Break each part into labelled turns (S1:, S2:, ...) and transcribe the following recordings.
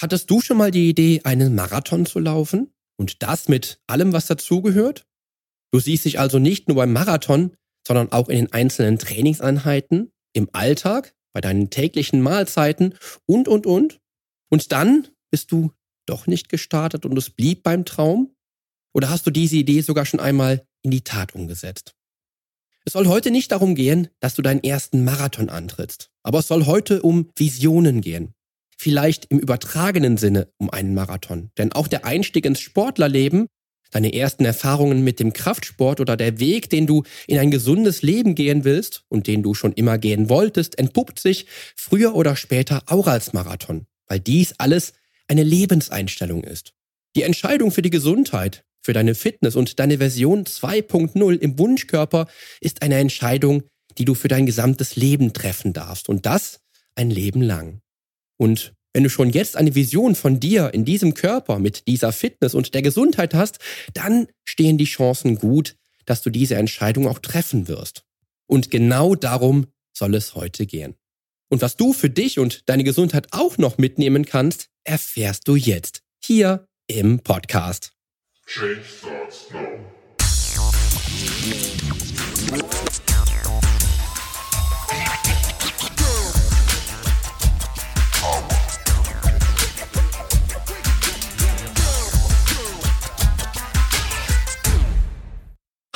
S1: Hattest du schon mal die Idee, einen Marathon zu laufen? Und das mit allem, was dazugehört? Du siehst dich also nicht nur beim Marathon, sondern auch in den einzelnen Trainingseinheiten, im Alltag, bei deinen täglichen Mahlzeiten und, und, und. Und dann bist du doch nicht gestartet und es blieb beim Traum? Oder hast du diese Idee sogar schon einmal in die Tat umgesetzt? Es soll heute nicht darum gehen, dass du deinen ersten Marathon antrittst, aber es soll heute um Visionen gehen. Vielleicht im übertragenen Sinne um einen Marathon, denn auch der Einstieg ins Sportlerleben, deine ersten Erfahrungen mit dem Kraftsport oder der Weg, den du in ein gesundes Leben gehen willst und den du schon immer gehen wolltest, entpuppt sich früher oder später auch als Marathon, weil dies alles eine Lebenseinstellung ist. Die Entscheidung für die Gesundheit, für deine Fitness und deine Version 2.0 im Wunschkörper ist eine Entscheidung, die du für dein gesamtes Leben treffen darfst und das ein Leben lang. Und wenn du schon jetzt eine Vision von dir in diesem Körper mit dieser Fitness und der Gesundheit hast, dann stehen die Chancen gut, dass du diese Entscheidung auch treffen wirst. Und genau darum soll es heute gehen. Und was du für dich und deine Gesundheit auch noch mitnehmen kannst, erfährst du jetzt hier im Podcast. Change starts now.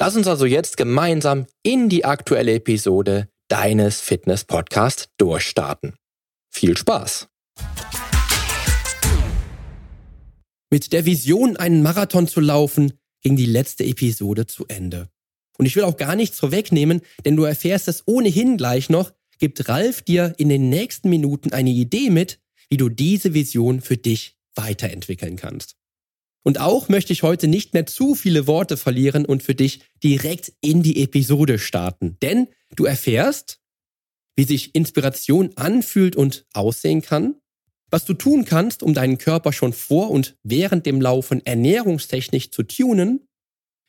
S1: Lass uns also jetzt gemeinsam in die aktuelle Episode deines Fitness-Podcasts durchstarten. Viel Spaß! Mit der Vision, einen Marathon zu laufen, ging die letzte Episode zu Ende. Und ich will auch gar nichts vorwegnehmen, denn du erfährst es ohnehin gleich noch, gibt Ralf dir in den nächsten Minuten eine Idee mit, wie du diese Vision für dich weiterentwickeln kannst. Und auch möchte ich heute nicht mehr zu viele Worte verlieren und für dich direkt in die Episode starten. Denn du erfährst, wie sich Inspiration anfühlt und aussehen kann, was du tun kannst, um deinen Körper schon vor und während dem Laufen ernährungstechnisch zu tunen,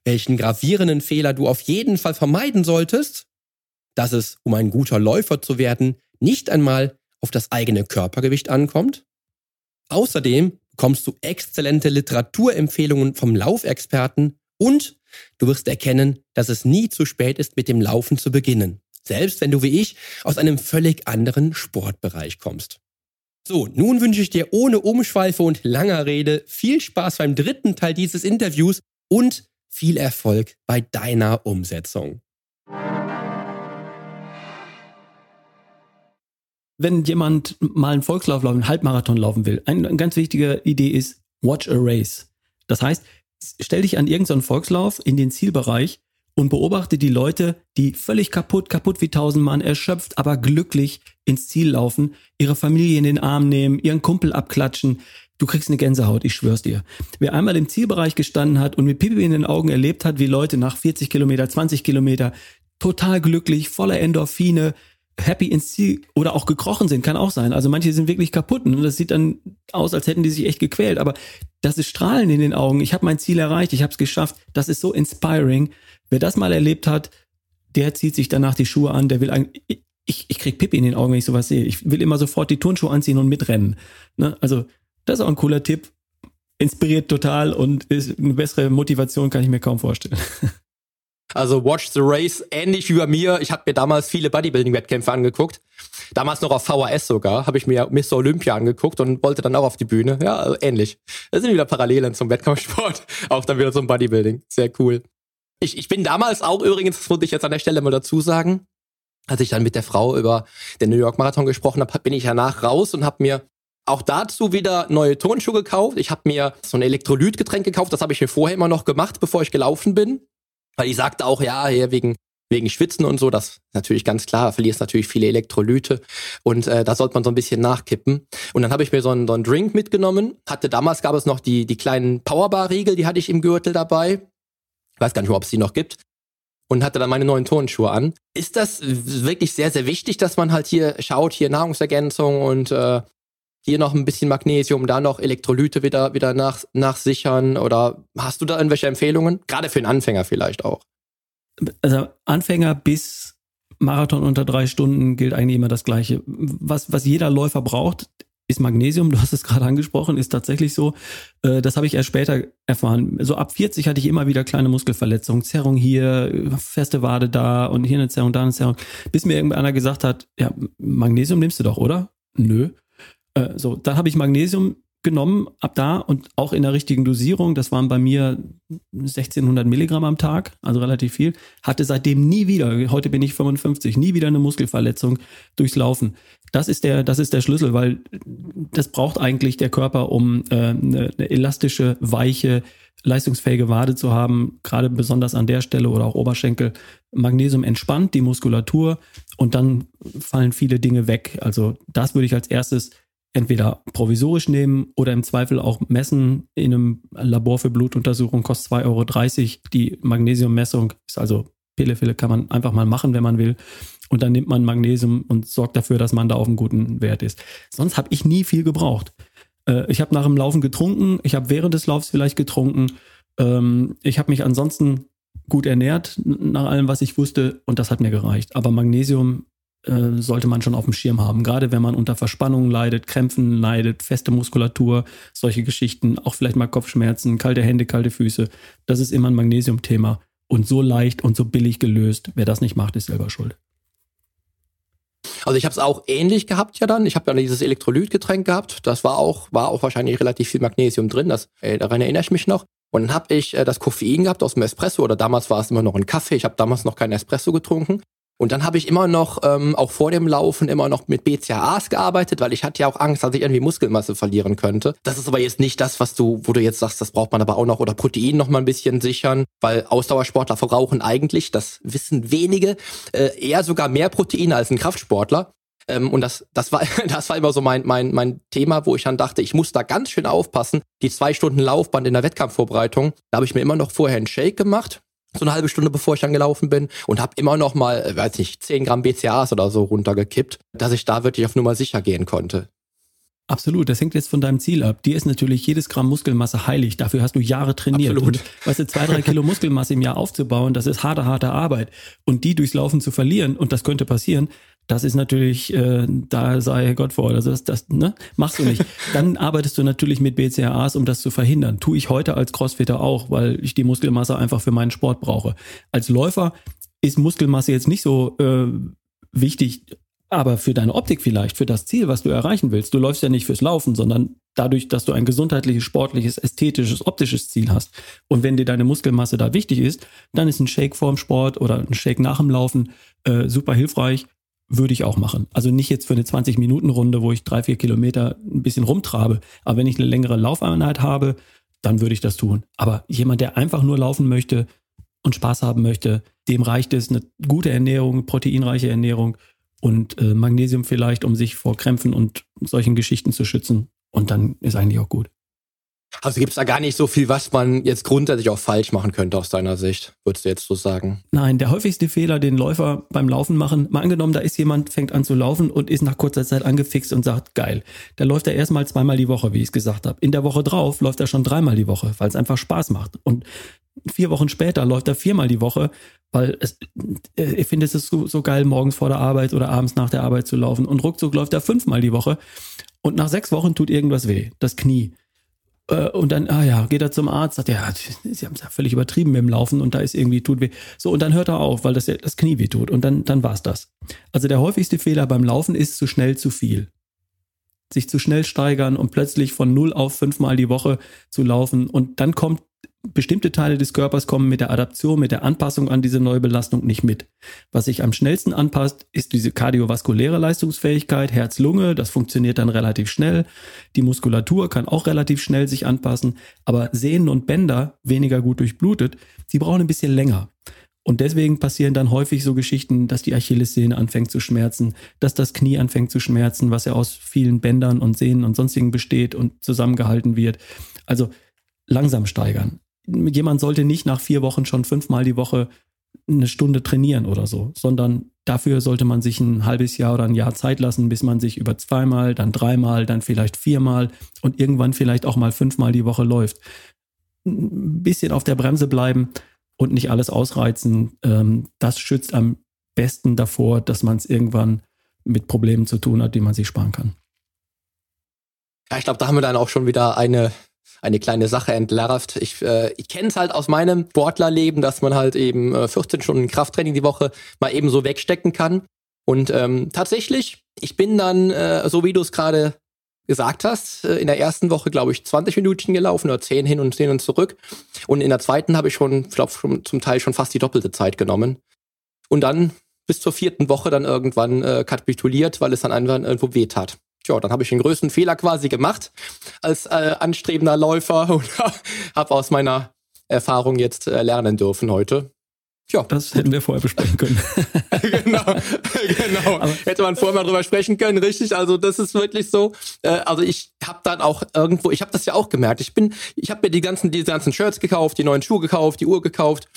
S1: welchen gravierenden Fehler du auf jeden Fall vermeiden solltest, dass es, um ein guter Läufer zu werden, nicht einmal auf das eigene Körpergewicht ankommt. Außerdem bekommst du exzellente Literaturempfehlungen vom Laufexperten und du wirst erkennen, dass es nie zu spät ist, mit dem Laufen zu beginnen. Selbst wenn du wie ich aus einem völlig anderen Sportbereich kommst. So, nun wünsche ich dir ohne Umschweife und langer Rede viel Spaß beim dritten Teil dieses Interviews und viel Erfolg bei deiner Umsetzung.
S2: Wenn jemand mal einen Volkslauf laufen, einen Halbmarathon laufen will, eine ganz wichtige Idee ist Watch a Race. Das heißt, stell dich an irgendeinen Volkslauf in den Zielbereich und beobachte die Leute, die völlig kaputt, kaputt wie tausend Mann, erschöpft, aber glücklich ins Ziel laufen, ihre Familie in den Arm nehmen, ihren Kumpel abklatschen. Du kriegst eine Gänsehaut, ich schwör's dir. Wer einmal im Zielbereich gestanden hat und mit Pipi in den Augen erlebt hat, wie Leute nach 40 Kilometer, 20 Kilometer total glücklich, voller Endorphine, happy ins Ziel oder auch gekrochen sind, kann auch sein. Also manche sind wirklich kaputt und das sieht dann aus, als hätten die sich echt gequält. Aber das ist Strahlen in den Augen. Ich habe mein Ziel erreicht, ich habe es geschafft. Das ist so inspiring. Wer das mal erlebt hat, der zieht sich danach die Schuhe an, der will eigentlich, ich, ich krieg Pippi in den Augen, wenn ich sowas sehe. Ich will immer sofort die Turnschuhe anziehen und mitrennen. Ne? Also, das ist auch ein cooler Tipp. Inspiriert total und ist eine bessere Motivation kann ich mir kaum vorstellen.
S1: Also Watch the Race, ähnlich wie bei mir. Ich habe mir damals viele Bodybuilding-Wettkämpfe angeguckt. Damals noch auf VHS sogar, habe ich mir Mr. Olympia angeguckt und wollte dann auch auf die Bühne. Ja, also ähnlich. Das sind wieder Parallelen zum Wettkampfsport, auch dann wieder zum Bodybuilding. Sehr cool. Ich, ich bin damals auch übrigens, das muss ich jetzt an der Stelle mal dazu sagen, als ich dann mit der Frau über den New York Marathon gesprochen habe, bin ich danach raus und habe mir auch dazu wieder neue Turnschuhe gekauft. Ich habe mir so ein Elektrolytgetränk gekauft. Das habe ich mir vorher immer noch gemacht, bevor ich gelaufen bin. Weil die sagte auch, ja, hier wegen
S3: wegen Schwitzen und so, das ist natürlich ganz klar, verlierst natürlich viele Elektrolyte und äh, da sollte man so ein bisschen nachkippen. Und dann habe ich mir so einen, so einen Drink mitgenommen, hatte damals gab es noch die, die kleinen Powerbar-Riegel, die hatte ich im Gürtel dabei. Ich weiß gar nicht mehr, ob es die noch gibt. Und hatte dann meine neuen Turnschuhe an. Ist das wirklich sehr, sehr wichtig, dass man halt hier schaut, hier Nahrungsergänzung und äh, hier noch ein bisschen Magnesium, da noch Elektrolyte wieder, wieder nach, nachsichern? Oder hast du da irgendwelche Empfehlungen? Gerade für einen Anfänger vielleicht auch
S2: also Anfänger bis Marathon unter drei Stunden gilt eigentlich immer das Gleiche. Was, was jeder Läufer braucht, ist Magnesium. Du hast es gerade angesprochen, ist tatsächlich so. Äh, das habe ich erst später erfahren. So ab 40 hatte ich immer wieder kleine Muskelverletzungen. Zerrung hier, feste Wade da und hier eine Zerrung, da eine Zerrung. Bis mir irgendeiner gesagt hat, ja, Magnesium nimmst du doch, oder? Nö. Äh, so, dann habe ich Magnesium genommen ab da und auch in der richtigen Dosierung. Das waren bei mir 1600 Milligramm am Tag, also relativ viel. Hatte seitdem nie wieder, heute bin ich 55, nie wieder eine Muskelverletzung durchs Laufen. Das ist der, das ist der Schlüssel, weil das braucht eigentlich der Körper, um äh, eine, eine elastische, weiche, leistungsfähige Wade zu haben, gerade besonders an der Stelle oder auch Oberschenkel. Magnesium entspannt die Muskulatur und dann fallen viele Dinge weg. Also das würde ich als erstes entweder provisorisch nehmen oder im Zweifel auch messen in einem Labor für Blutuntersuchung, kostet 2,30 Euro. Die Magnesiummessung ist also Pillefille, kann man einfach mal machen, wenn man will. Und dann nimmt man Magnesium und sorgt dafür, dass man da auf einem guten Wert ist. Sonst habe ich nie viel gebraucht. Äh, ich habe nach dem Laufen getrunken, ich habe während des Laufs vielleicht getrunken. Ähm, ich habe mich ansonsten gut ernährt, nach allem, was ich wusste, und das hat mir gereicht. Aber Magnesium äh, sollte man schon auf dem Schirm haben. Gerade wenn man unter Verspannungen leidet, Krämpfen leidet, feste Muskulatur, solche Geschichten, auch vielleicht mal Kopfschmerzen, kalte Hände, kalte Füße. Das ist immer ein Magnesiumthema. Und so leicht und so billig gelöst. Wer das nicht macht, ist selber schuld.
S3: Also ich habe es auch ähnlich gehabt ja dann. Ich habe dann dieses Elektrolytgetränk gehabt. Das war auch war auch wahrscheinlich relativ viel Magnesium drin. Das äh, daran erinnere ich mich noch. Und dann habe ich äh, das Koffein gehabt aus dem Espresso oder damals war es immer noch ein Kaffee. Ich habe damals noch keinen Espresso getrunken. Und dann habe ich immer noch, ähm, auch vor dem Laufen, immer noch mit BCAAs gearbeitet, weil ich hatte ja auch Angst, dass ich irgendwie Muskelmasse verlieren könnte. Das ist aber jetzt nicht das, was du, wo du jetzt sagst, das braucht man aber auch noch oder Protein noch mal ein bisschen sichern, weil Ausdauersportler verbrauchen eigentlich, das wissen wenige, äh, eher sogar mehr Protein als ein Kraftsportler. Ähm, und das, das war, das war immer so mein, mein, mein Thema, wo ich dann dachte, ich muss da ganz schön aufpassen. Die zwei Stunden Laufband in der Wettkampfvorbereitung, da habe ich mir immer noch vorher einen Shake gemacht so eine halbe Stunde bevor ich dann gelaufen bin und habe immer noch mal, äh, weiß nicht, 10 Gramm BCAAs oder so runtergekippt, dass ich da wirklich auf Nummer sicher gehen konnte.
S2: Absolut, das hängt jetzt von deinem Ziel ab. Dir ist natürlich jedes Gramm Muskelmasse heilig. Dafür hast du Jahre trainiert. Absolut. Und, weißt du, zwei, drei Kilo Muskelmasse im Jahr aufzubauen, das ist harte, harte Arbeit. Und die durchs Laufen zu verlieren, und das könnte passieren, das ist natürlich, äh, da sei Gott vor, also das, das ne? machst du nicht. Dann arbeitest du natürlich mit BCAAs, um das zu verhindern. Tue ich heute als Crossfitter auch, weil ich die Muskelmasse einfach für meinen Sport brauche. Als Läufer ist Muskelmasse jetzt nicht so äh, wichtig, aber für deine Optik vielleicht, für das Ziel, was du erreichen willst. Du läufst ja nicht fürs Laufen, sondern dadurch, dass du ein gesundheitliches, sportliches, ästhetisches, optisches Ziel hast. Und wenn dir deine Muskelmasse da wichtig ist, dann ist ein Shake vorm Sport oder ein Shake nach dem Laufen äh, super hilfreich würde ich auch machen. Also nicht jetzt für eine 20-Minuten-Runde, wo ich drei, vier Kilometer ein bisschen rumtrabe. Aber wenn ich eine längere Laufeinheit habe, dann würde ich das tun. Aber jemand, der einfach nur laufen möchte und Spaß haben möchte, dem reicht es eine gute Ernährung, proteinreiche Ernährung und äh, Magnesium vielleicht, um sich vor Krämpfen und solchen Geschichten zu schützen. Und dann ist eigentlich auch gut.
S3: Also gibt es da gar nicht so viel, was man jetzt grundsätzlich auch falsch machen könnte aus deiner Sicht, würdest du jetzt so sagen?
S2: Nein, der häufigste Fehler, den Läufer beim Laufen machen, mal angenommen, da ist jemand, fängt an zu laufen und ist nach kurzer Zeit angefixt und sagt, geil, da läuft er erstmal zweimal die Woche, wie ich es gesagt habe. In der Woche drauf läuft er schon dreimal die Woche, weil es einfach Spaß macht. Und vier Wochen später läuft er viermal die Woche, weil es, äh, er findet es so, so geil, morgens vor der Arbeit oder abends nach der Arbeit zu laufen. Und ruckzuck läuft er fünfmal die Woche. Und nach sechs Wochen tut irgendwas weh, das Knie. Äh, und dann, ah ja, geht er zum Arzt, sagt, ja, sie haben es ja völlig übertrieben mit dem Laufen und da ist irgendwie, tut weh. So, und dann hört er auf, weil das, das Knie weh tut. Und dann, dann war's das. Also der häufigste Fehler beim Laufen ist zu schnell zu viel. Sich zu schnell steigern und plötzlich von null auf fünfmal die Woche zu laufen. Und dann kommt bestimmte Teile des Körpers kommen mit der Adaption, mit der Anpassung an diese neue Belastung nicht mit. Was sich am schnellsten anpasst, ist diese kardiovaskuläre Leistungsfähigkeit, Herz-Lunge, das funktioniert dann relativ schnell. Die Muskulatur kann auch relativ schnell sich anpassen, aber Sehnen und Bänder, weniger gut durchblutet, die brauchen ein bisschen länger. Und deswegen passieren dann häufig so Geschichten, dass die Achillessehne anfängt zu schmerzen, dass das Knie anfängt zu schmerzen, was ja aus vielen Bändern und Sehnen und sonstigen besteht und zusammengehalten wird. Also langsam steigern. Jemand sollte nicht nach vier Wochen schon fünfmal die Woche eine Stunde trainieren oder so, sondern dafür sollte man sich ein halbes Jahr oder ein Jahr Zeit lassen, bis man sich über zweimal, dann dreimal, dann vielleicht viermal und irgendwann vielleicht auch mal fünfmal die Woche läuft. Ein bisschen auf der Bremse bleiben und nicht alles ausreizen, ähm, das schützt am besten davor, dass man es irgendwann mit Problemen zu tun hat, die man sich sparen kann.
S3: Ja, ich glaube, da haben wir dann auch schon wieder eine eine kleine Sache entlarvt. Ich, äh, ich kenne es halt aus meinem Sportlerleben, dass man halt eben äh, 14 Stunden Krafttraining die Woche mal eben so wegstecken kann. Und ähm, tatsächlich, ich bin dann, äh, so wie du es gerade gesagt hast, äh, in der ersten Woche, glaube ich, 20 Minuten gelaufen oder 10 hin und 10 und zurück. Und in der zweiten habe ich schon, ich glaube, zum Teil schon fast die doppelte Zeit genommen. Und dann bis zur vierten Woche dann irgendwann äh, kapituliert, weil es dann einfach irgendwo weh tat ja, dann habe ich den größten Fehler quasi gemacht als äh, anstrebender Läufer und habe aus meiner Erfahrung jetzt äh, lernen dürfen heute.
S2: Ja, das hätten wir vorher besprechen können.
S3: genau, genau. Aber Hätte man vorher mal drüber sprechen können, richtig. Also das ist wirklich so. Äh, also ich habe dann auch irgendwo, ich habe das ja auch gemerkt. Ich bin, ich habe mir die ganzen, diese ganzen Shirts gekauft, die neuen Schuhe gekauft, die Uhr gekauft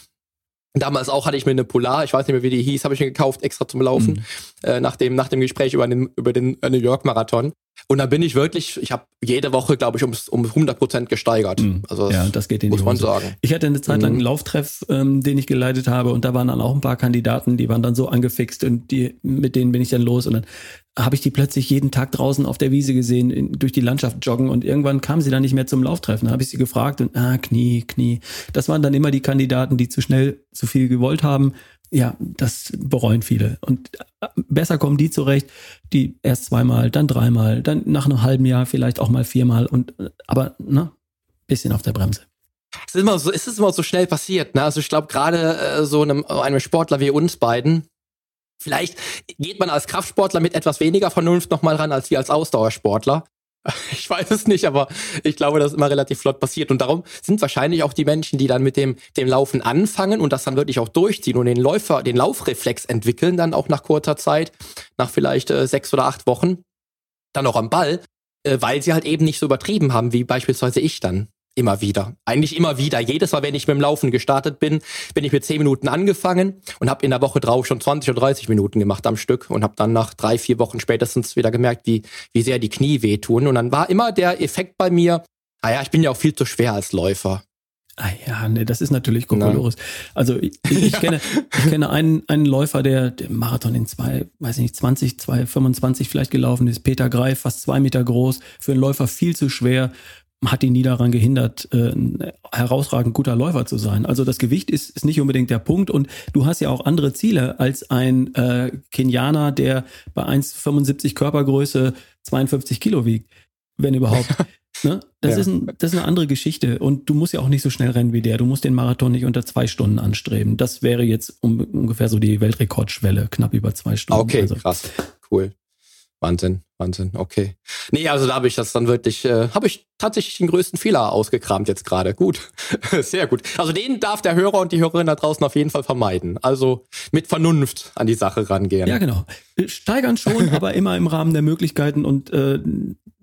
S3: Damals auch hatte ich mir eine Polar, ich weiß nicht mehr, wie die hieß, habe ich mir gekauft, extra zum Laufen, mhm. äh, nach, dem, nach dem Gespräch über den, über den New York Marathon. Und dann bin ich wirklich, ich habe jede Woche, glaube ich, um, um 100 Prozent gesteigert. Mhm.
S2: Also das ja, das geht in muss man sagen. Ich hatte eine Zeit lang einen mhm. Lauftreff, ähm, den ich geleitet habe und da waren dann auch ein paar Kandidaten, die waren dann so angefixt und die, mit denen bin ich dann los und dann habe ich die plötzlich jeden Tag draußen auf der Wiese gesehen, in, durch die Landschaft joggen und irgendwann kamen sie dann nicht mehr zum Lauftreffen. Da habe ich sie gefragt und ah, Knie, Knie. Das waren dann immer die Kandidaten, die zu schnell zu viel gewollt haben. Ja, das bereuen viele. Und äh, besser kommen die zurecht, die erst zweimal, dann dreimal, dann nach einem halben Jahr vielleicht auch mal viermal und äh, aber ne, bisschen auf der Bremse.
S3: Es ist immer so, es immer so schnell passiert. Ne? Also ich glaube gerade äh, so einem, einem Sportler wie uns beiden, Vielleicht geht man als Kraftsportler mit etwas weniger Vernunft nochmal ran als wir als Ausdauersportler. Ich weiß es nicht, aber ich glaube, das ist immer relativ flott passiert. Und darum sind wahrscheinlich auch die Menschen, die dann mit dem, dem Laufen anfangen und das dann wirklich auch durchziehen und den Läufer, den Laufreflex entwickeln, dann auch nach kurzer Zeit, nach vielleicht äh, sechs oder acht Wochen, dann auch am Ball, äh, weil sie halt eben nicht so übertrieben haben, wie beispielsweise ich dann. Immer wieder. Eigentlich immer wieder. Jedes Mal, wenn ich mit dem Laufen gestartet bin, bin ich mit 10 Minuten angefangen und habe in der Woche drauf schon 20 oder 30 Minuten gemacht am Stück und habe dann nach drei, vier Wochen spätestens wieder gemerkt, wie, wie sehr die Knie wehtun. Und dann war immer der Effekt bei mir, naja, ah ich bin ja auch viel zu schwer als Läufer.
S2: Ah ja, nee, das ist natürlich Kokolores. Also ich, ich, kenne, ich kenne einen, einen Läufer, der, der Marathon in zwei, weiß ich nicht, 20, 2, 25 vielleicht gelaufen ist. Peter Greif, fast zwei Meter groß, für einen Läufer viel zu schwer hat ihn nie daran gehindert, äh, ein herausragend guter Läufer zu sein. Also das Gewicht ist, ist nicht unbedingt der Punkt und du hast ja auch andere Ziele als ein äh, Kenianer, der bei 1,75 Körpergröße 52 Kilo wiegt, wenn überhaupt. ne? das, ja. ist ein, das ist eine andere Geschichte und du musst ja auch nicht so schnell rennen wie der. Du musst den Marathon nicht unter zwei Stunden anstreben. Das wäre jetzt um, ungefähr so die Weltrekordschwelle, knapp über zwei Stunden.
S3: Okay, also. krass, cool. Wahnsinn, Wahnsinn, okay. Nee, also da habe ich das dann wirklich, äh, habe ich tatsächlich den größten Fehler ausgekramt jetzt gerade. Gut, sehr gut. Also den darf der Hörer und die Hörerin da draußen auf jeden Fall vermeiden. Also mit Vernunft an die Sache rangehen.
S2: Ja, genau. Steigern schon, aber immer im Rahmen der Möglichkeiten und äh,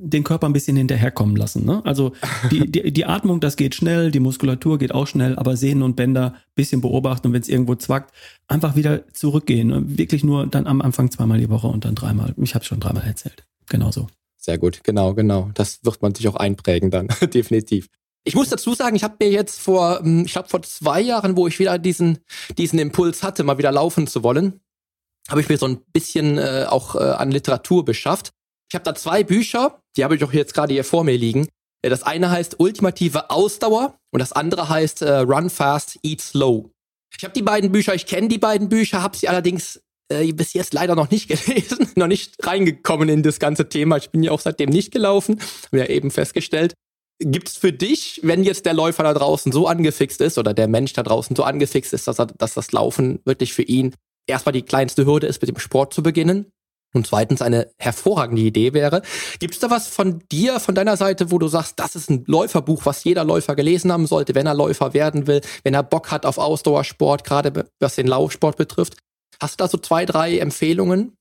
S2: den Körper ein bisschen hinterherkommen lassen. Ne? Also die, die, die Atmung, das geht schnell, die Muskulatur geht auch schnell, aber Sehnen und Bänder bisschen beobachten und wenn es irgendwo zwackt, einfach wieder zurückgehen. Wirklich nur dann am Anfang zweimal die Woche und dann dreimal. Ich habe schon dreimal erzählt. Genau so.
S3: Sehr gut, genau, genau. Das wird man sich auch einprägen dann, definitiv. Ich muss dazu sagen, ich habe mir jetzt vor, hm, ich glaube vor zwei Jahren, wo ich wieder diesen, diesen Impuls hatte, mal wieder laufen zu wollen, habe ich mir so ein bisschen äh, auch äh, an Literatur beschafft. Ich habe da zwei Bücher, die habe ich auch jetzt gerade hier vor mir liegen. Äh, das eine heißt Ultimative Ausdauer und das andere heißt äh, Run Fast, Eat Slow. Ich habe die beiden Bücher, ich kenne die beiden Bücher, habe sie allerdings äh, bis jetzt leider noch nicht gelesen, noch nicht reingekommen in das ganze Thema. Ich bin ja auch seitdem nicht gelaufen, haben ja eben festgestellt. Gibt es für dich, wenn jetzt der Läufer da draußen so angefixt ist oder der Mensch da draußen so angefixt ist, dass, er, dass das Laufen wirklich für ihn erstmal die kleinste Hürde ist, mit dem Sport zu beginnen? und zweitens eine hervorragende Idee wäre. Gibt es da was von dir, von deiner Seite, wo du sagst, das ist ein Läuferbuch, was jeder Läufer gelesen haben sollte, wenn er Läufer werden will, wenn er Bock hat auf Ausdauersport, gerade was den Laufsport betrifft? Hast du da so zwei, drei Empfehlungen?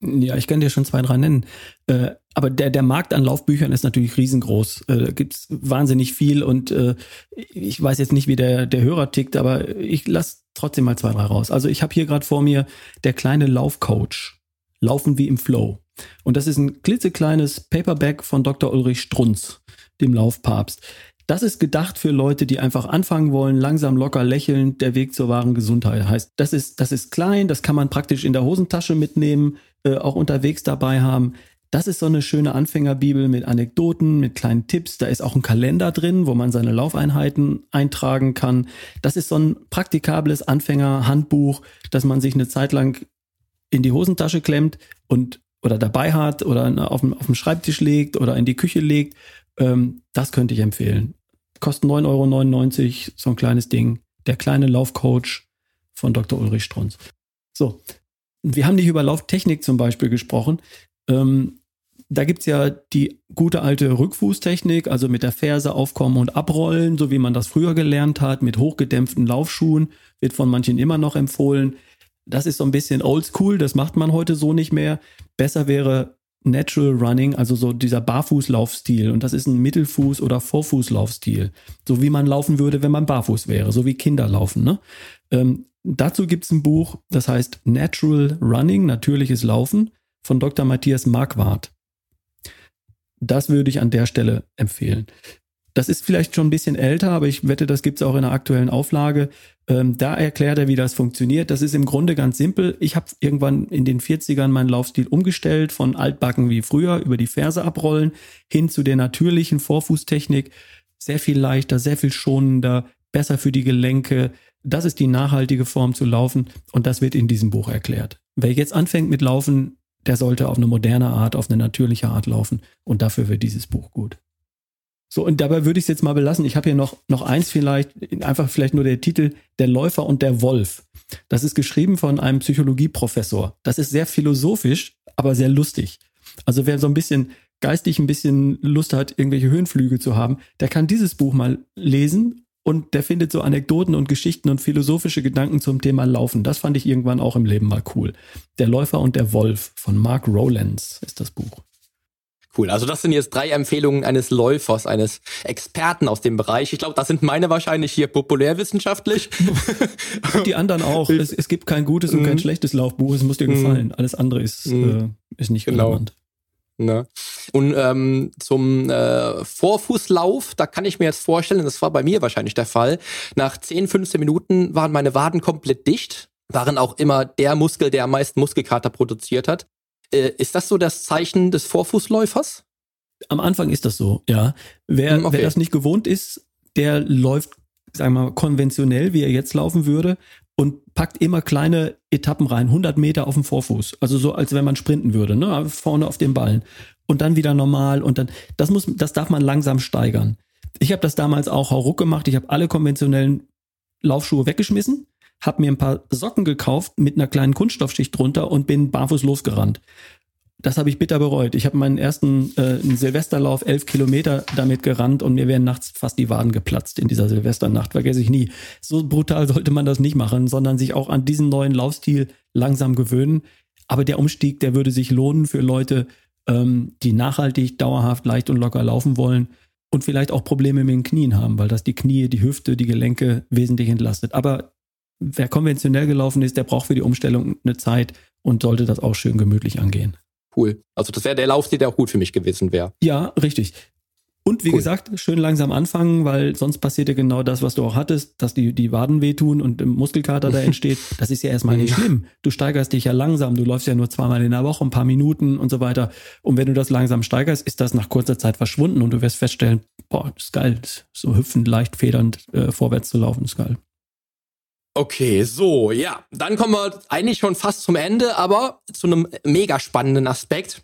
S2: Ja, ich kann dir schon zwei, drei nennen. Äh, aber der, der Markt an Laufbüchern ist natürlich riesengroß. Äh, gibt's wahnsinnig viel und äh, ich weiß jetzt nicht, wie der, der Hörer tickt, aber ich lass trotzdem mal zwei, drei raus. Also ich habe hier gerade vor mir der kleine Laufcoach. Laufen wie im Flow. Und das ist ein klitzekleines Paperback von Dr. Ulrich Strunz, dem Laufpapst. Das ist gedacht für Leute, die einfach anfangen wollen, langsam locker lächelnd, der Weg zur wahren Gesundheit. Heißt, das ist, das ist klein, das kann man praktisch in der Hosentasche mitnehmen, äh, auch unterwegs dabei haben. Das ist so eine schöne Anfängerbibel mit Anekdoten, mit kleinen Tipps. Da ist auch ein Kalender drin, wo man seine Laufeinheiten eintragen kann. Das ist so ein praktikables Anfängerhandbuch, das man sich eine Zeit lang in die Hosentasche klemmt und oder dabei hat oder auf dem, auf dem Schreibtisch legt oder in die Küche legt. Ähm, das könnte ich empfehlen. Kostet 9,99 Euro, so ein kleines Ding. Der kleine Laufcoach von Dr. Ulrich Strunz. So, wir haben nicht über Lauftechnik zum Beispiel gesprochen. Ähm, da gibt's ja die gute alte Rückfußtechnik, also mit der Ferse aufkommen und abrollen, so wie man das früher gelernt hat, mit hochgedämpften Laufschuhen, wird von manchen immer noch empfohlen. Das ist so ein bisschen oldschool, das macht man heute so nicht mehr. Besser wäre Natural Running, also so dieser Barfußlaufstil. Und das ist ein Mittelfuß- oder Vorfußlaufstil. So wie man laufen würde, wenn man barfuß wäre, so wie Kinder laufen. Ne? Ähm, dazu gibt es ein Buch, das heißt Natural Running, natürliches Laufen von Dr. Matthias Marquardt. Das würde ich an der Stelle empfehlen. Das ist vielleicht schon ein bisschen älter, aber ich wette, das gibt es auch in der aktuellen Auflage. Ähm, da erklärt er, wie das funktioniert. Das ist im Grunde ganz simpel. Ich habe irgendwann in den 40ern meinen Laufstil umgestellt, von altbacken wie früher, über die Ferse abrollen, hin zu der natürlichen Vorfußtechnik. Sehr viel leichter, sehr viel schonender, besser für die Gelenke. Das ist die nachhaltige Form zu laufen und das wird in diesem Buch erklärt. Wer jetzt anfängt mit Laufen, der sollte auf eine moderne Art, auf eine natürliche Art laufen und dafür wird dieses Buch gut. So, und dabei würde ich es jetzt mal belassen. Ich habe hier noch, noch eins vielleicht, einfach vielleicht nur der Titel, Der Läufer und der Wolf. Das ist geschrieben von einem Psychologieprofessor. Das ist sehr philosophisch, aber sehr lustig. Also wer so ein bisschen geistig ein bisschen Lust hat, irgendwelche Höhenflüge zu haben, der kann dieses Buch mal lesen und der findet so Anekdoten und Geschichten und philosophische Gedanken zum Thema Laufen. Das fand ich irgendwann auch im Leben mal cool. Der Läufer und der Wolf von Mark Rowlands ist das Buch.
S3: Cool. Also das sind jetzt drei Empfehlungen eines Läufers, eines Experten aus dem Bereich. Ich glaube, das sind meine wahrscheinlich hier populärwissenschaftlich.
S2: Die anderen auch. Es, es gibt kein gutes und kein mhm. schlechtes Laufbuch. Es muss dir gefallen. Mhm. Alles andere ist, mhm. äh, ist nicht genau. relevant.
S3: Ne? Und ähm, zum äh, Vorfußlauf, da kann ich mir jetzt vorstellen, das war bei mir wahrscheinlich der Fall, nach 10, 15 Minuten waren meine Waden komplett dicht, waren auch immer der Muskel, der am meisten Muskelkater produziert hat. Äh, ist das so das Zeichen des Vorfußläufers?
S2: Am Anfang ist das so, ja. Wer, hm, okay. wer das nicht gewohnt ist, der läuft, sagen wir mal, konventionell, wie er jetzt laufen würde und packt immer kleine Etappen rein, 100 Meter auf dem Vorfuß. Also so, als wenn man sprinten würde, ne? vorne auf den Ballen. Und dann wieder normal und dann, das muss, das darf man langsam steigern. Ich habe das damals auch hauruck gemacht. Ich habe alle konventionellen Laufschuhe weggeschmissen habe mir ein paar Socken gekauft mit einer kleinen Kunststoffschicht drunter und bin barfuß losgerannt. Das habe ich bitter bereut. Ich habe meinen ersten äh, Silvesterlauf elf Kilometer damit gerannt und mir wären nachts fast die Waden geplatzt in dieser Silvesternacht. Vergesse ich nie. So brutal sollte man das nicht machen, sondern sich auch an diesen neuen Laufstil langsam gewöhnen. Aber der Umstieg, der würde sich lohnen für Leute, ähm, die nachhaltig, dauerhaft, leicht und locker laufen wollen und vielleicht auch Probleme mit den Knien haben, weil das die Knie, die Hüfte, die Gelenke wesentlich entlastet. Aber wer konventionell gelaufen ist, der braucht für die Umstellung eine Zeit und sollte das auch schön gemütlich angehen.
S3: Cool. Also das wäre der Laufstil, der auch gut für mich gewesen wäre.
S2: Ja, richtig. Und wie cool. gesagt, schön langsam anfangen, weil sonst passiert ja genau das, was du auch hattest, dass die, die Waden wehtun und Muskelkater da entsteht. Das ist ja erstmal nicht schlimm. Du steigerst dich ja langsam. Du läufst ja nur zweimal in der Woche, ein paar Minuten und so weiter. Und wenn du das langsam steigerst, ist das nach kurzer Zeit verschwunden und du wirst feststellen, boah, das ist geil, so hüpfend, leicht federnd äh, vorwärts zu laufen, ist geil.
S3: Okay, so, ja. Dann kommen wir eigentlich schon fast zum Ende, aber zu einem mega spannenden Aspekt.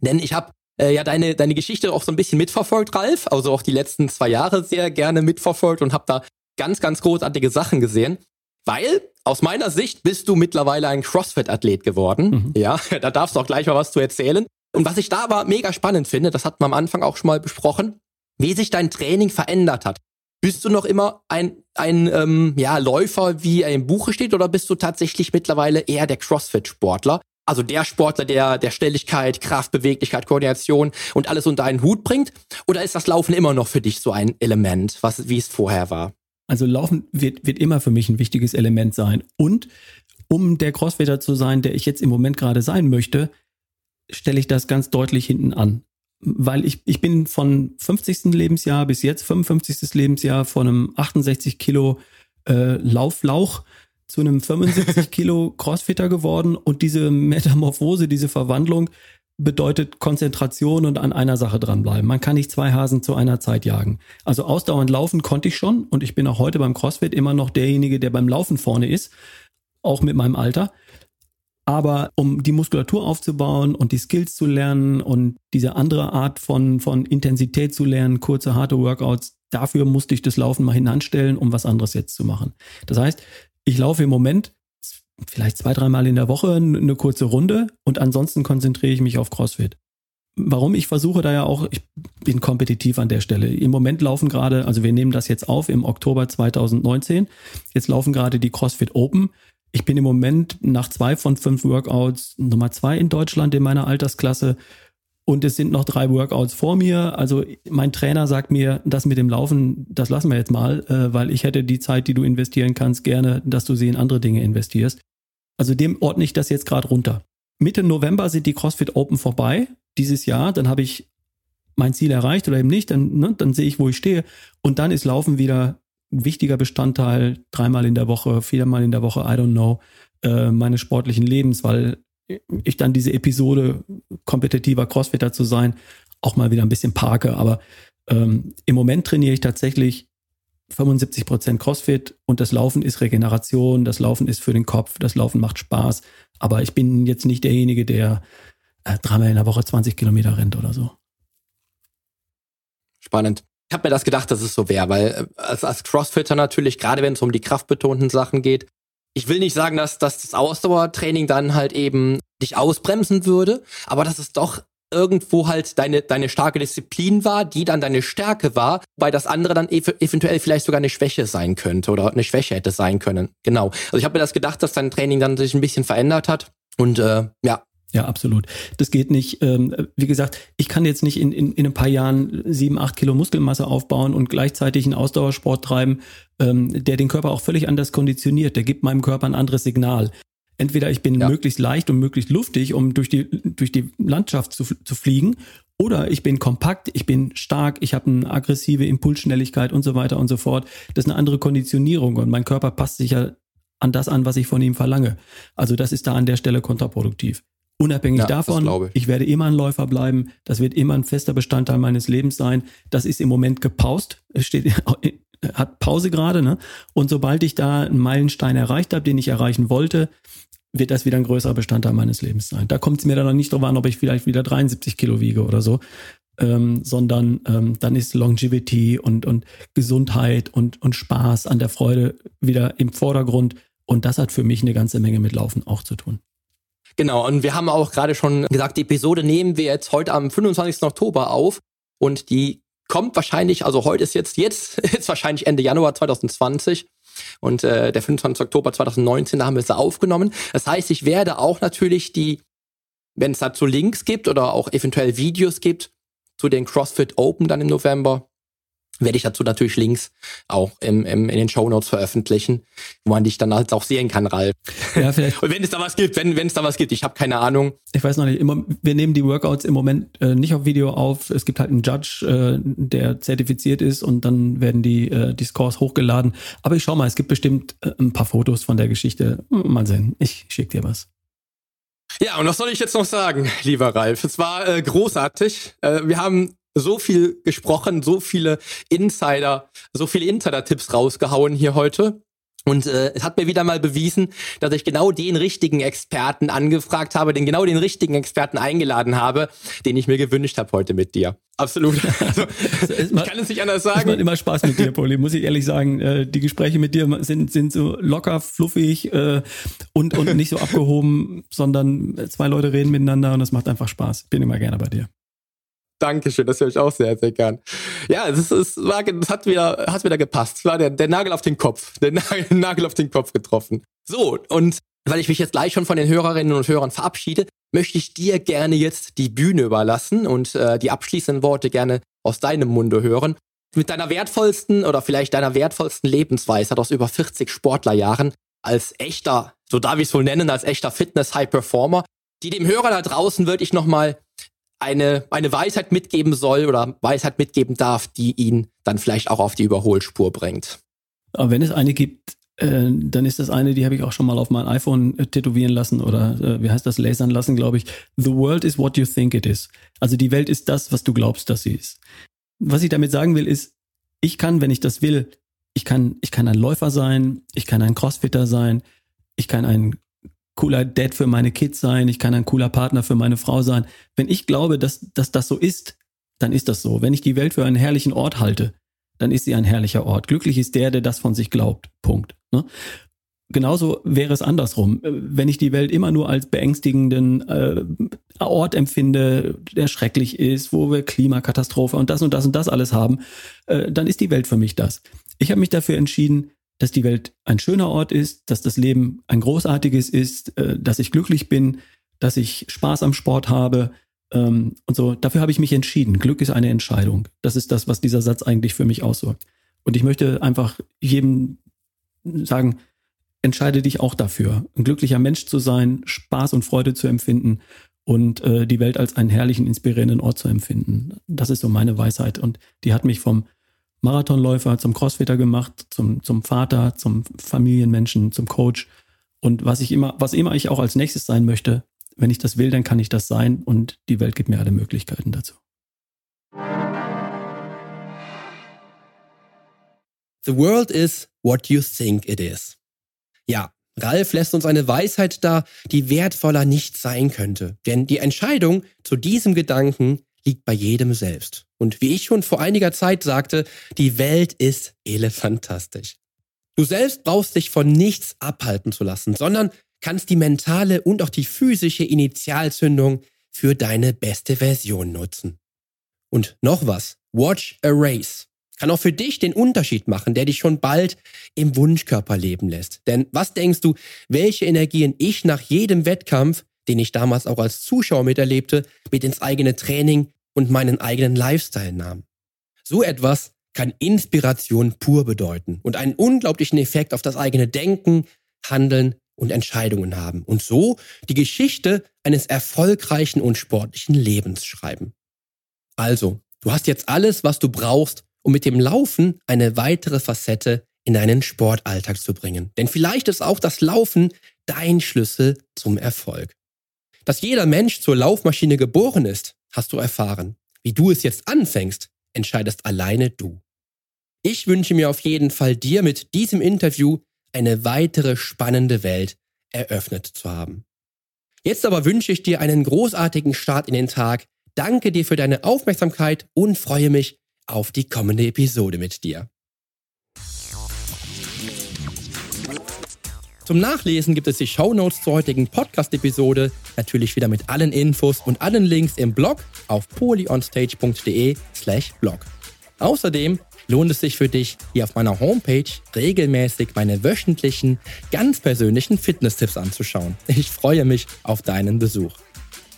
S3: Denn ich habe äh, ja deine, deine Geschichte auch so ein bisschen mitverfolgt, Ralf. Also auch die letzten zwei Jahre sehr gerne mitverfolgt und habe da ganz, ganz großartige Sachen gesehen. Weil aus meiner Sicht bist du mittlerweile ein CrossFit-Athlet geworden. Mhm. Ja, da darfst du auch gleich mal was zu erzählen. Und was ich da aber mega spannend finde, das hatten wir am Anfang auch schon mal besprochen, wie sich dein Training verändert hat. Bist du noch immer ein, ein ähm, ja, Läufer, wie er im Buche steht, oder bist du tatsächlich mittlerweile eher der CrossFit-Sportler? Also der Sportler, der der Stelligkeit, Kraft, Beweglichkeit, Koordination und alles unter einen Hut bringt? Oder ist das Laufen immer noch für dich so ein Element, was, wie es vorher war?
S2: Also Laufen wird, wird immer für mich ein wichtiges Element sein. Und um der Crossfitter zu sein, der ich jetzt im Moment gerade sein möchte, stelle ich das ganz deutlich hinten an. Weil ich, ich bin von 50. Lebensjahr bis jetzt 55. Lebensjahr von einem 68 Kilo äh, Lauflauch zu einem 75 Kilo Crossfitter geworden und diese Metamorphose, diese Verwandlung bedeutet Konzentration und an einer Sache dranbleiben. Man kann nicht zwei Hasen zu einer Zeit jagen. Also ausdauernd laufen konnte ich schon und ich bin auch heute beim CrossFit immer noch derjenige, der beim Laufen vorne ist, auch mit meinem Alter. Aber um die Muskulatur aufzubauen und die Skills zu lernen und diese andere Art von, von Intensität zu lernen, kurze, harte Workouts, dafür musste ich das Laufen mal hinanstellen, um was anderes jetzt zu machen. Das heißt, ich laufe im Moment vielleicht zwei, dreimal in der Woche eine kurze Runde und ansonsten konzentriere ich mich auf CrossFit. Warum? Ich versuche da ja auch, ich bin kompetitiv an der Stelle. Im Moment laufen gerade, also wir nehmen das jetzt auf im Oktober 2019. Jetzt laufen gerade die CrossFit Open. Ich bin im Moment nach zwei von fünf Workouts Nummer zwei in Deutschland in meiner Altersklasse. Und es sind noch drei Workouts vor mir. Also mein Trainer sagt mir, das mit dem Laufen, das lassen wir jetzt mal, äh, weil ich hätte die Zeit, die du investieren kannst, gerne, dass du sie in andere Dinge investierst. Also dem ordne ich das jetzt gerade runter. Mitte November sind die CrossFit Open vorbei dieses Jahr. Dann habe ich mein Ziel erreicht oder eben nicht. Dann, ne, dann sehe ich, wo ich stehe. Und dann ist Laufen wieder wichtiger Bestandteil, dreimal in der Woche, viermal in der Woche, I don't know, äh, meines sportlichen Lebens, weil ich dann diese Episode kompetitiver Crossfitter zu sein auch mal wieder ein bisschen parke. Aber ähm, im Moment trainiere ich tatsächlich 75 Prozent Crossfit und das Laufen ist Regeneration, das Laufen ist für den Kopf, das Laufen macht Spaß. Aber ich bin jetzt nicht derjenige, der äh, dreimal in der Woche 20 Kilometer rennt oder so.
S3: Spannend. Ich habe mir das gedacht, dass es so wäre, weil äh, als, als Crossfitter natürlich, gerade wenn es um die kraftbetonten Sachen geht, ich will nicht sagen, dass, dass das Ausdauertraining dann halt eben dich ausbremsen würde, aber dass es doch irgendwo halt deine, deine starke Disziplin war, die dann deine Stärke war, weil das andere dann ev eventuell vielleicht sogar eine Schwäche sein könnte oder eine Schwäche hätte sein können. Genau. Also ich habe mir das gedacht, dass dein Training dann sich ein bisschen verändert hat. Und äh, ja,
S2: ja, absolut. Das geht nicht. Ähm, wie gesagt, ich kann jetzt nicht in, in, in ein paar Jahren sieben, acht Kilo Muskelmasse aufbauen und gleichzeitig einen Ausdauersport treiben, ähm, der den Körper auch völlig anders konditioniert. Der gibt meinem Körper ein anderes Signal. Entweder ich bin ja. möglichst leicht und möglichst luftig, um durch die, durch die Landschaft zu, zu fliegen, oder ich bin kompakt, ich bin stark, ich habe eine aggressive Impulsschnelligkeit und so weiter und so fort. Das ist eine andere Konditionierung und mein Körper passt sich ja an das an, was ich von ihm verlange. Also das ist da an der Stelle kontraproduktiv. Unabhängig ja, davon, ich. ich. werde immer ein Läufer bleiben. Das wird immer ein fester Bestandteil meines Lebens sein. Das ist im Moment gepaust. Es steht, hat Pause gerade, ne? Und sobald ich da einen Meilenstein erreicht habe, den ich erreichen wollte, wird das wieder ein größerer Bestandteil meines Lebens sein. Da kommt es mir dann noch nicht drauf an, ob ich vielleicht wieder 73 Kilo wiege oder so, ähm, sondern ähm, dann ist Longevity und, und Gesundheit und, und Spaß an der Freude wieder im Vordergrund. Und das hat für mich eine ganze Menge mit Laufen auch zu tun.
S3: Genau, und wir haben auch gerade schon gesagt, die Episode nehmen wir jetzt heute am 25. Oktober auf und die kommt wahrscheinlich, also heute ist jetzt, jetzt ist wahrscheinlich Ende Januar 2020 und äh, der 25. Oktober 2019, da haben wir sie aufgenommen. Das heißt, ich werde auch natürlich die, wenn es dazu Links gibt oder auch eventuell Videos gibt, zu den CrossFit Open dann im November, werde ich dazu natürlich Links auch im, im, in den Show Notes veröffentlichen, wo man dich dann halt auch sehen kann, Ralf. Ja, vielleicht. Und wenn es da was gibt, wenn wenn es da was gibt, ich habe keine Ahnung.
S2: Ich weiß noch nicht. Immer, wir nehmen die Workouts im Moment äh, nicht auf Video auf. Es gibt halt einen Judge, äh, der zertifiziert ist und dann werden die äh, die Scores hochgeladen. Aber ich schau mal, es gibt bestimmt äh, ein paar Fotos von der Geschichte. Mal sehen. Ich schicke dir was.
S3: Ja, und was soll ich jetzt noch sagen, lieber Ralf? Es war äh, großartig. Äh, wir haben so viel gesprochen, so viele Insider, so viele Insider-Tipps rausgehauen hier heute.
S1: Und äh, es hat mir wieder mal bewiesen, dass ich genau den richtigen Experten angefragt habe, den genau den richtigen Experten eingeladen habe, den ich mir gewünscht habe heute mit dir. Absolut. Also,
S2: ich kann es nicht anders sagen. Es macht immer Spaß mit dir, Poli, muss ich ehrlich sagen. Äh, die Gespräche mit dir sind, sind so locker, fluffig äh, und, und nicht so abgehoben, sondern zwei Leute reden miteinander und es macht einfach Spaß. Bin immer gerne bei dir.
S1: Dankeschön, das höre ich auch sehr, sehr gern. Ja, es, es, war, es hat, wieder, hat wieder gepasst. War der, der Nagel auf den Kopf. Der Nagel, Nagel auf den Kopf getroffen. So, und weil ich mich jetzt gleich schon von den Hörerinnen und Hörern verabschiede, möchte ich dir gerne jetzt die Bühne überlassen und äh, die abschließenden Worte gerne aus deinem Munde hören. Mit deiner wertvollsten oder vielleicht deiner wertvollsten Lebensweisheit aus über 40 Sportlerjahren als echter, so darf ich es wohl nennen, als echter Fitness-High-Performer, die dem Hörer da draußen wirklich nochmal eine, eine Weisheit mitgeben soll oder Weisheit mitgeben darf, die ihn dann vielleicht auch auf die Überholspur bringt.
S2: Aber wenn es eine gibt, äh, dann ist das eine, die habe ich auch schon mal auf mein iPhone äh, tätowieren lassen oder äh, wie heißt das, lasern lassen, glaube ich. The world is what you think it is. Also die Welt ist das, was du glaubst, dass sie ist. Was ich damit sagen will, ist, ich kann, wenn ich das will, ich kann, ich kann ein Läufer sein, ich kann ein Crossfitter sein, ich kann ein cooler Dad für meine Kids sein, ich kann ein cooler Partner für meine Frau sein. Wenn ich glaube, dass, dass das so ist, dann ist das so. Wenn ich die Welt für einen herrlichen Ort halte, dann ist sie ein herrlicher Ort. Glücklich ist der, der das von sich glaubt. Punkt. Ne? Genauso wäre es andersrum. Wenn ich die Welt immer nur als beängstigenden äh, Ort empfinde, der schrecklich ist, wo wir Klimakatastrophe und das und das und das alles haben, äh, dann ist die Welt für mich das. Ich habe mich dafür entschieden, dass die Welt ein schöner Ort ist, dass das Leben ein großartiges ist, äh, dass ich glücklich bin, dass ich Spaß am Sport habe ähm, und so. Dafür habe ich mich entschieden. Glück ist eine Entscheidung. Das ist das, was dieser Satz eigentlich für mich aussorgt. Und ich möchte einfach jedem sagen, entscheide dich auch dafür, ein glücklicher Mensch zu sein, Spaß und Freude zu empfinden und äh, die Welt als einen herrlichen, inspirierenden Ort zu empfinden. Das ist so meine Weisheit und die hat mich vom Marathonläufer, zum Crossfitter gemacht, zum, zum Vater, zum Familienmenschen, zum Coach. Und was ich immer, was immer ich auch als nächstes sein möchte, wenn ich das will, dann kann ich das sein und die Welt gibt mir alle Möglichkeiten dazu.
S1: The world is what you think it is. Ja, Ralf lässt uns eine Weisheit da, die wertvoller nicht sein könnte. Denn die Entscheidung zu diesem Gedanken liegt bei jedem selbst. Und wie ich schon vor einiger Zeit sagte, die Welt ist elefantastisch. Du selbst brauchst dich von nichts abhalten zu lassen, sondern kannst die mentale und auch die physische Initialzündung für deine beste Version nutzen. Und noch was, Watch a Race kann auch für dich den Unterschied machen, der dich schon bald im Wunschkörper leben lässt. Denn was denkst du, welche Energien ich nach jedem Wettkampf den ich damals auch als Zuschauer miterlebte, mit ins eigene Training und meinen eigenen Lifestyle nahm. So etwas kann Inspiration pur bedeuten und einen unglaublichen Effekt auf das eigene Denken, Handeln und Entscheidungen haben und so die Geschichte eines erfolgreichen und sportlichen Lebens schreiben. Also, du hast jetzt alles, was du brauchst, um mit dem Laufen eine weitere Facette in deinen Sportalltag zu bringen. Denn vielleicht ist auch das Laufen dein Schlüssel zum Erfolg. Dass jeder Mensch zur Laufmaschine geboren ist, hast du erfahren. Wie du es jetzt anfängst, entscheidest alleine du. Ich wünsche mir auf jeden Fall dir mit diesem Interview eine weitere spannende Welt eröffnet zu haben. Jetzt aber wünsche ich dir einen großartigen Start in den Tag, danke dir für deine Aufmerksamkeit und freue mich auf die kommende Episode mit dir. Zum Nachlesen gibt es die Show Notes zur heutigen Podcast-Episode, natürlich wieder mit allen Infos und allen Links im Blog auf polyonstage.de slash blog. Außerdem lohnt es sich für dich, hier auf meiner Homepage regelmäßig meine wöchentlichen, ganz persönlichen Fitness-Tipps anzuschauen. Ich freue mich auf deinen Besuch.